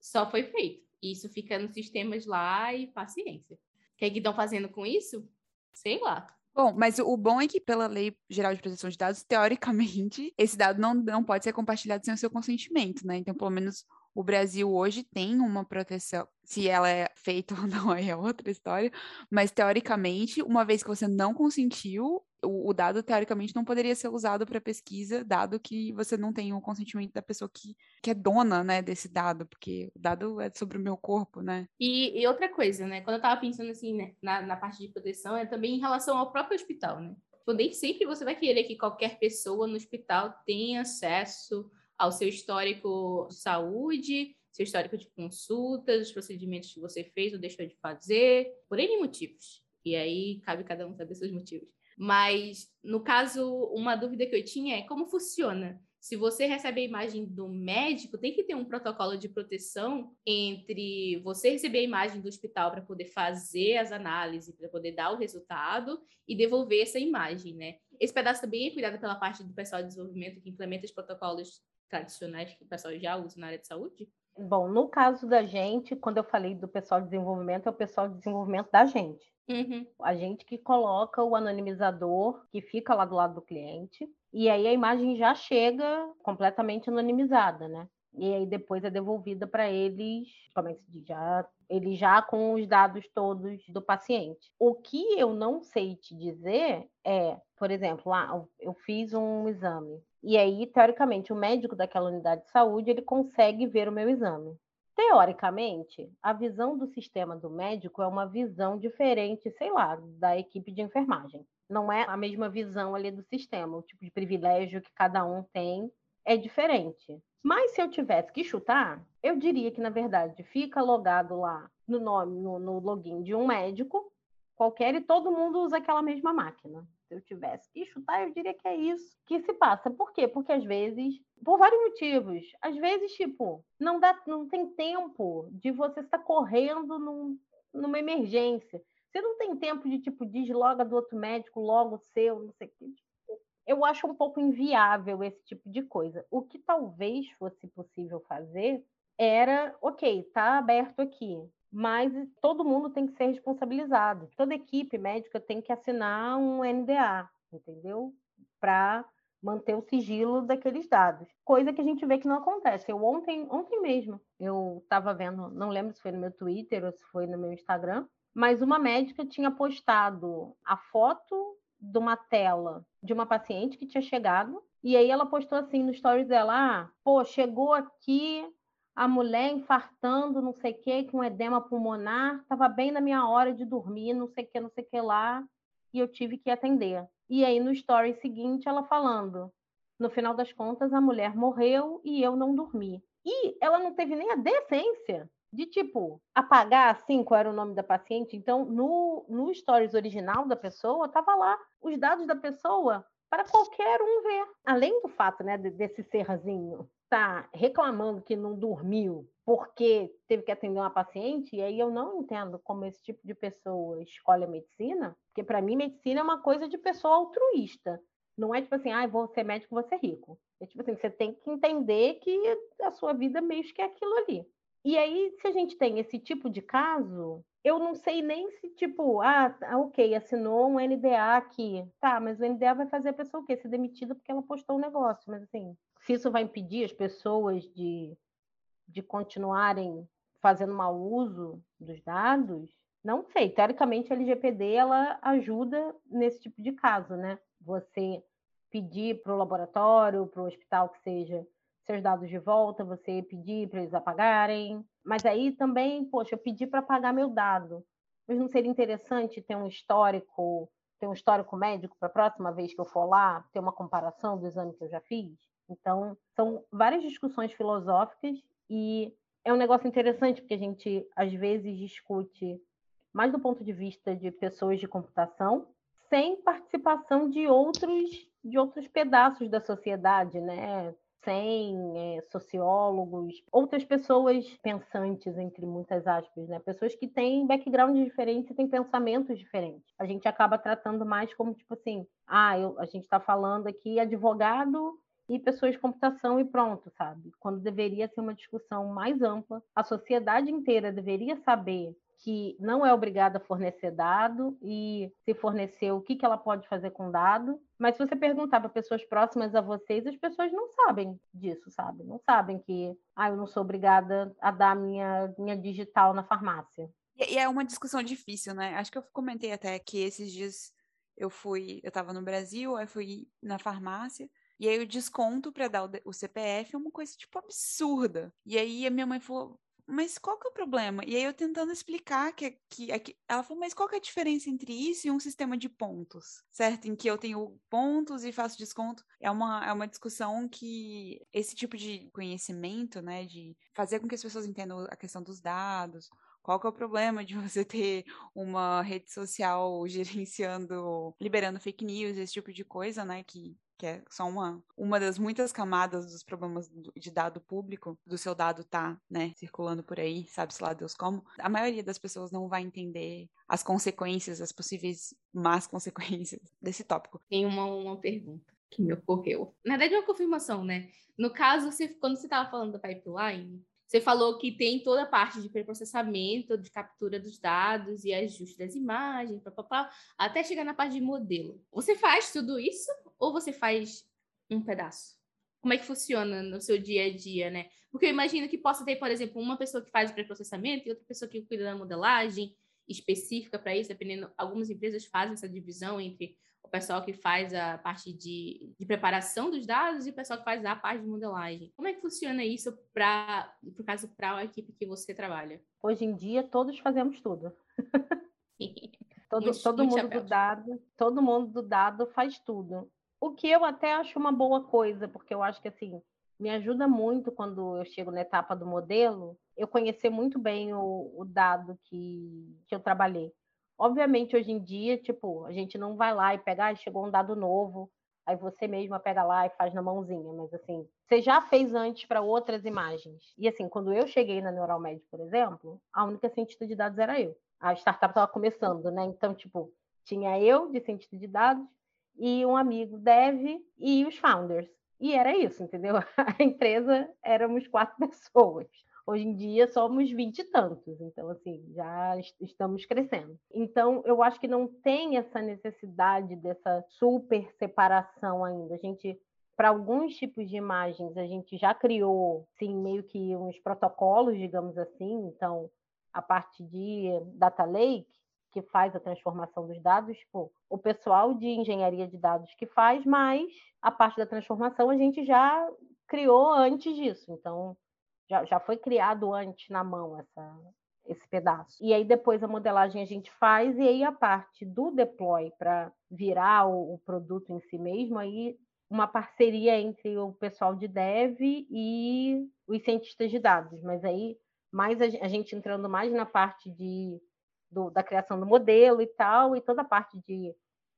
Só foi feito. Isso fica nos sistemas lá e paciência. O que, é que estão fazendo com isso? Sei lá. Bom, mas o bom é que, pela Lei Geral de Proteção de Dados, teoricamente, esse dado não, não pode ser compartilhado sem o seu consentimento, né? Então, pelo menos o Brasil hoje tem uma proteção, se ela é feita ou não, aí é outra história, mas teoricamente, uma vez que você não consentiu, o, o dado teoricamente não poderia ser usado para pesquisa, dado que você não tem o consentimento da pessoa que, que é dona, né, desse dado, porque o dado é sobre o meu corpo, né? E, e outra coisa, né, quando eu estava pensando assim, né, na, na parte de proteção, é também em relação ao próprio hospital, né? Tipo, nem sempre você vai querer que qualquer pessoa no hospital tenha acesso ao seu histórico de saúde, seu histórico de consultas, os procedimentos que você fez ou deixou de fazer, por N motivos. E aí cabe cada um saber seus motivos. Mas, no caso, uma dúvida que eu tinha é como funciona. Se você recebe a imagem do médico, tem que ter um protocolo de proteção entre você receber a imagem do hospital para poder fazer as análises, para poder dar o resultado e devolver essa imagem, né? Esse pedaço também é cuidado pela parte do pessoal de desenvolvimento que implementa os protocolos tradicionais que o pessoal já usa na área de saúde? Bom, no caso da gente, quando eu falei do pessoal de desenvolvimento, é o pessoal de desenvolvimento da gente. Uhum. A gente que coloca o anonimizador que fica lá do lado do cliente, e aí a imagem já chega completamente anonimizada, né? E aí depois é devolvida para eles, como é que se diz? Já, ele já com os dados todos do paciente. O que eu não sei te dizer é, por exemplo, ah, eu fiz um exame, e aí, teoricamente, o médico daquela unidade de saúde, ele consegue ver o meu exame. Teoricamente, a visão do sistema do médico é uma visão diferente, sei lá, da equipe de enfermagem. Não é a mesma visão ali do sistema, o tipo de privilégio que cada um tem é diferente. Mas se eu tivesse que chutar, eu diria que, na verdade, fica logado lá no nome, no, no login de um médico qualquer e todo mundo usa aquela mesma máquina eu tivesse que chutar, eu diria que é isso que se passa. Por quê? Porque às vezes, por vários motivos, às vezes, tipo, não dá, não tem tempo de você estar correndo num, numa emergência. Você não tem tempo de, tipo, desloga do outro médico, logo seu, não sei o quê. Eu acho um pouco inviável esse tipo de coisa. O que talvez fosse possível fazer era, ok, tá aberto aqui, mas todo mundo tem que ser responsabilizado. Toda equipe médica tem que assinar um NDA, entendeu? Para manter o sigilo daqueles dados. Coisa que a gente vê que não acontece. Eu ontem, ontem mesmo, eu estava vendo, não lembro se foi no meu Twitter ou se foi no meu Instagram, mas uma médica tinha postado a foto de uma tela de uma paciente que tinha chegado, e aí ela postou assim no stories dela, ah, pô, chegou aqui a mulher infartando, não sei o que, com edema pulmonar, estava bem na minha hora de dormir, não sei o que, não sei o que lá, e eu tive que atender. E aí no story seguinte ela falando, no final das contas a mulher morreu e eu não dormi. E ela não teve nem a decência de tipo apagar assim qual era o nome da paciente. Então no no stories original da pessoa tava lá os dados da pessoa para qualquer um ver. Além do fato, né, desse serrazinho está reclamando que não dormiu porque teve que atender uma paciente, e aí eu não entendo como esse tipo de pessoa escolhe a medicina, porque para mim medicina é uma coisa de pessoa altruísta. Não é tipo assim, ah, vou ser médico, vou ser rico. É tipo assim, você tem que entender que a sua vida meio que é aquilo ali. E aí, se a gente tem esse tipo de caso, eu não sei nem se, tipo, ah, tá, ok, assinou um NDA aqui. Tá, mas o NDA vai fazer a pessoa o quê? Ser demitida porque ela postou um negócio. Mas assim, se isso vai impedir as pessoas de, de continuarem fazendo mau uso dos dados, não sei. Teoricamente, a LGPD ela ajuda nesse tipo de caso, né? Você pedir para o laboratório, para o hospital que seja seus dados de volta, você pedir para eles apagarem. Mas aí também, poxa, eu pedi para apagar meu dado. Mas não seria interessante ter um histórico, ter um histórico médico para a próxima vez que eu for lá, ter uma comparação do exame que eu já fiz? Então, são várias discussões filosóficas e é um negócio interessante porque a gente às vezes discute mais do ponto de vista de pessoas de computação, sem participação de outros de outros pedaços da sociedade, né? Sem é, sociólogos, outras pessoas pensantes, entre muitas aspas, né? Pessoas que têm backgrounds diferentes e têm pensamentos diferentes. A gente acaba tratando mais como, tipo assim, ah, eu, a gente está falando aqui advogado e pessoas de computação e pronto, sabe? Quando deveria ser uma discussão mais ampla, a sociedade inteira deveria saber que não é obrigada a fornecer dado e se fornecer o que, que ela pode fazer com dado. Mas se você perguntar para pessoas próximas a vocês, as pessoas não sabem disso, sabe? Não sabem que ah, eu não sou obrigada a dar minha, minha digital na farmácia. E é uma discussão difícil, né? Acho que eu comentei até que esses dias eu fui, eu estava no Brasil, aí fui na farmácia e aí o desconto para dar o, CPF é uma coisa, tipo, absurda. E aí a minha mãe falou, mas qual que é o problema? E aí eu tentando explicar que, que, que, ela falou, mas qual que é a diferença entre isso e um sistema de pontos, certo? Em que eu tenho pontos e faço desconto. É uma, é uma discussão que esse tipo de conhecimento, né, de fazer com que as pessoas entendam a questão dos dados, qual que é o problema de você ter uma rede social gerenciando, liberando fake news, esse tipo de coisa, né, que que é só uma, uma das muitas camadas dos problemas de dado público, do seu dado tá, né, circulando por aí, sabe-se lá Deus como, a maioria das pessoas não vai entender as consequências, as possíveis más consequências desse tópico. Tem uma, uma pergunta que me ocorreu. Na verdade, é uma confirmação, né? No caso, quando você estava falando da pipeline, você falou que tem toda a parte de preprocessamento, de captura dos dados e ajuste das imagens, papapá, até chegar na parte de modelo. Você faz tudo isso ou você faz um pedaço? Como é que funciona no seu dia a dia, né? Porque eu imagino que possa ter, por exemplo, uma pessoa que faz o preprocessamento e outra pessoa que cuida da modelagem específica para isso, dependendo. Algumas empresas fazem essa divisão entre pessoal que faz a parte de, de preparação dos dados e o pessoal que faz a parte de modelagem. Como é que funciona isso para, por caso, para a equipe que você trabalha? Hoje em dia, todos fazemos tudo. todo, muito, todo mundo do dado, todo mundo do dado faz tudo. O que eu até acho uma boa coisa, porque eu acho que assim me ajuda muito quando eu chego na etapa do modelo, eu conhecer muito bem o, o dado que, que eu trabalhei. Obviamente, hoje em dia, tipo, a gente não vai lá e pega, ah, chegou um dado novo, aí você mesma pega lá e faz na mãozinha, mas assim, você já fez antes para outras imagens. E assim, quando eu cheguei na Neuralmed, por exemplo, a única cientista de dados era eu. A startup estava começando, né? Então, tipo, tinha eu de cientista de dados e um amigo dev e os founders. E era isso, entendeu? A empresa éramos quatro pessoas. Hoje em dia somos vinte e tantos, então assim, já estamos crescendo. Então, eu acho que não tem essa necessidade dessa super separação ainda. A gente para alguns tipos de imagens, a gente já criou, sim, meio que uns protocolos, digamos assim. Então, a parte de data lake, que faz a transformação dos dados, tipo, o pessoal de engenharia de dados que faz, mas a parte da transformação a gente já criou antes disso. Então, já, já foi criado antes na mão essa, esse pedaço. E aí depois a modelagem a gente faz, e aí a parte do deploy para virar o, o, produto em si mesmo, aí uma parceria entre o pessoal de dev e os cientistas de dados, mas aí mais a, a gente entrando mais na parte de, do, da criação do modelo e tal, e toda a parte de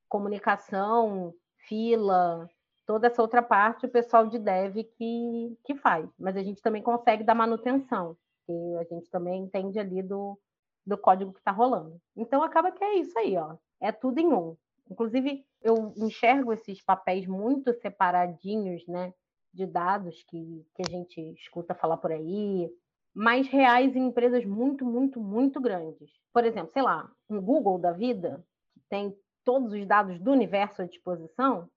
comunicação, fila, toda essa outra parte o pessoal de dev que, que faz, mas a gente também consegue dar manutenção, que a gente também entende ali do, do código que está rolando. Então acaba que é isso aí, ó. É tudo em um. Inclusive, eu enxergo esses papéis muito separadinhos, né, de dados que, que a gente escuta falar por aí, mais reais em empresas muito, muito, muito grandes. Por exemplo, sei lá, um Google da vida, que tem todos os dados do universo à disposição,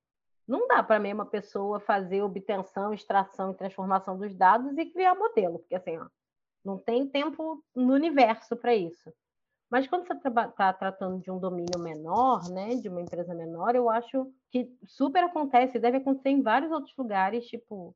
não dá para a mesma pessoa fazer obtenção, extração e transformação dos dados e criar modelo, porque assim, ó, não tem tempo no universo para isso. Mas quando você está tratando de um domínio menor, né, de uma empresa menor, eu acho que super acontece, deve acontecer em vários outros lugares, tipo,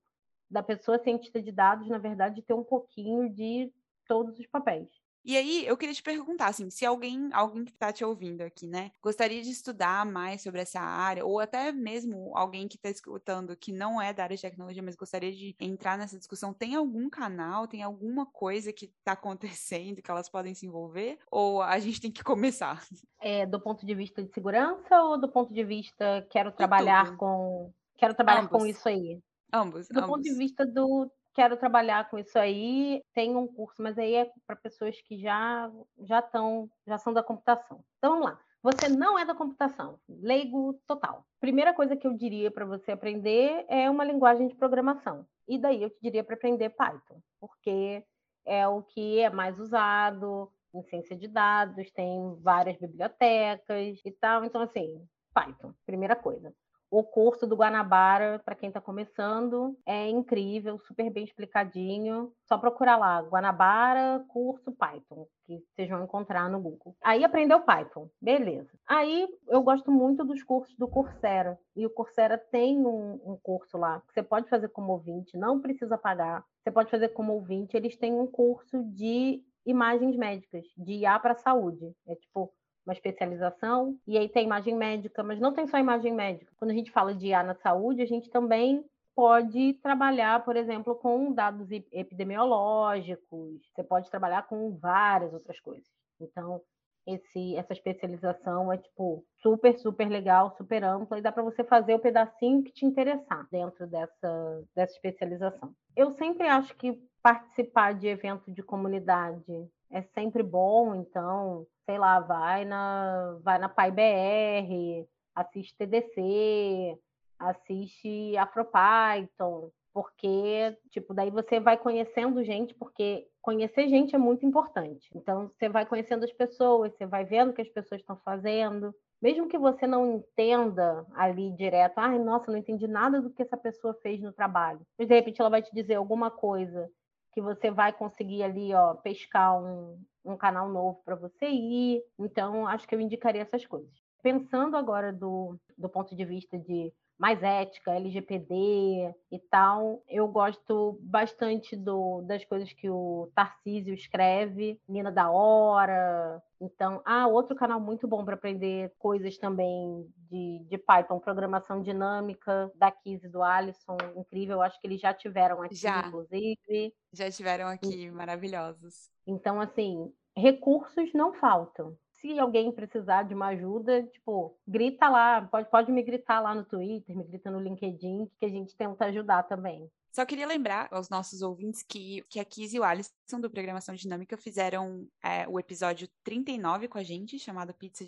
da pessoa cientista de dados, na verdade, ter um pouquinho de todos os papéis. E aí, eu queria te perguntar, assim, se alguém, alguém que está te ouvindo aqui, né, gostaria de estudar mais sobre essa área, ou até mesmo alguém que está escutando que não é da área de tecnologia, mas gostaria de entrar nessa discussão, tem algum canal, tem alguma coisa que está acontecendo que elas podem se envolver? Ou a gente tem que começar? É, do ponto de vista de segurança ou do ponto de vista quero trabalhar com quero trabalhar ambos. com isso aí? Ambos. Do ambos. ponto de vista do quero trabalhar com isso aí, tem um curso, mas aí é para pessoas que já já estão, já são da computação. Então vamos lá. Você não é da computação, leigo total. Primeira coisa que eu diria para você aprender é uma linguagem de programação. E daí eu te diria para aprender Python, porque é o que é mais usado em ciência de dados, tem várias bibliotecas e tal. Então, assim, Python, primeira coisa. O curso do Guanabara, para quem está começando, é incrível, super bem explicadinho. Só procurar lá, Guanabara, curso Python, que vocês vão encontrar no Google. Aí aprendeu Python, beleza. Aí eu gosto muito dos cursos do Coursera. E o Coursera tem um, um curso lá que você pode fazer como ouvinte, não precisa pagar. Você pode fazer como ouvinte. Eles têm um curso de imagens médicas, de IA para saúde. É tipo uma especialização, e aí tem imagem médica, mas não tem só imagem médica. Quando a gente fala de IA na saúde, a gente também pode trabalhar, por exemplo, com dados epidemiológicos, você pode trabalhar com várias outras coisas. Então, esse, essa especialização é tipo super, super legal, super ampla e dá para você fazer o pedacinho que te interessar dentro dessa, dessa especialização. Eu sempre acho que participar de evento de comunidade é sempre bom, então sei lá, vai na, vai na PyBR, assiste TDC, assiste AfroPython, porque, tipo, daí você vai conhecendo gente, porque conhecer gente é muito importante. Então, você vai conhecendo as pessoas, você vai vendo o que as pessoas estão fazendo. Mesmo que você não entenda ali direto, ai, nossa, não entendi nada do que essa pessoa fez no trabalho. Mas, de repente, ela vai te dizer alguma coisa que você vai conseguir ali, ó, pescar um, um canal novo para você ir. Então, acho que eu indicaria essas coisas. Pensando agora do, do ponto de vista de mais ética, LGPD e tal. Eu gosto bastante do, das coisas que o Tarcísio escreve, Nina da Hora. Então, ah, outro canal muito bom para aprender coisas também de, de Python, programação dinâmica, da Kiz e do Alisson, incrível. Acho que eles já tiveram aqui, já. inclusive. Já tiveram aqui, e, maravilhosos. Então, assim, recursos não faltam se alguém precisar de uma ajuda, tipo, grita lá, pode, pode me gritar lá no Twitter, me grita no LinkedIn, que a gente tenta ajudar também. Só queria lembrar aos nossos ouvintes que, que a Kiz e o Alisson do Programação Dinâmica fizeram é, o episódio 39 com a gente, chamado Pizza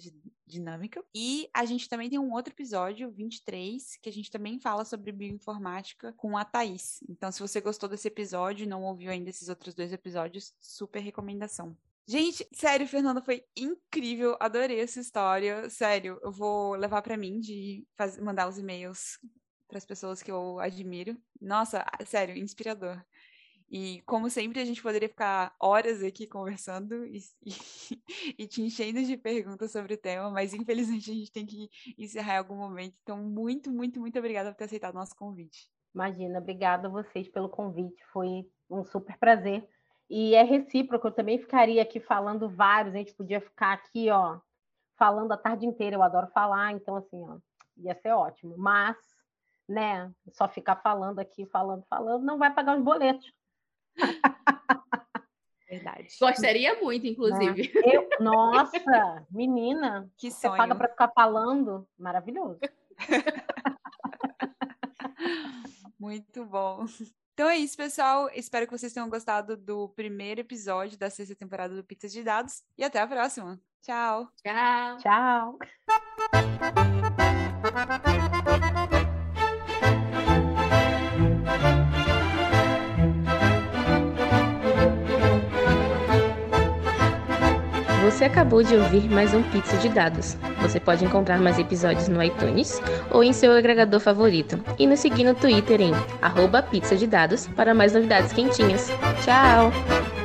Dinâmica. E a gente também tem um outro episódio, 23, que a gente também fala sobre bioinformática com a Thaís. Então, se você gostou desse episódio e não ouviu ainda esses outros dois episódios, super recomendação. Gente, sério, Fernanda, foi incrível. Adorei essa história. Sério, eu vou levar para mim de fazer, mandar os e-mails para as pessoas que eu admiro. Nossa, sério, inspirador. E como sempre, a gente poderia ficar horas aqui conversando e, e, e, te enchendo de perguntas sobre o tema, mas infelizmente a gente tem que encerrar em algum momento. Então, muito, muito, muito obrigada por ter aceitado o nosso convite. Imagina, obrigada a vocês pelo convite. Foi um super prazer. E é recíproco, eu também ficaria aqui falando vários, a gente podia ficar aqui, ó, falando a tarde inteira, eu adoro falar, então assim, ó, ia ser ótimo. Mas né? Só ficar falando aqui, falando, falando, não vai pagar os boletos. Verdade. Gostaria muito, inclusive. Né? Eu, nossa, menina, que sonho. Você paga para ficar falando, maravilhoso. muito bom. Então é isso, pessoal. Espero que vocês tenham gostado do primeiro episódio da sexta temporada do Pizzas de Dados e até a próxima. Tchau. Tchau. Tchau. Você acabou de ouvir mais um Pizza de Dados. Você pode encontrar mais episódios no iTunes ou em seu agregador favorito. E nos seguir no Twitter em arroba pizza de dados para mais novidades quentinhas. Tchau!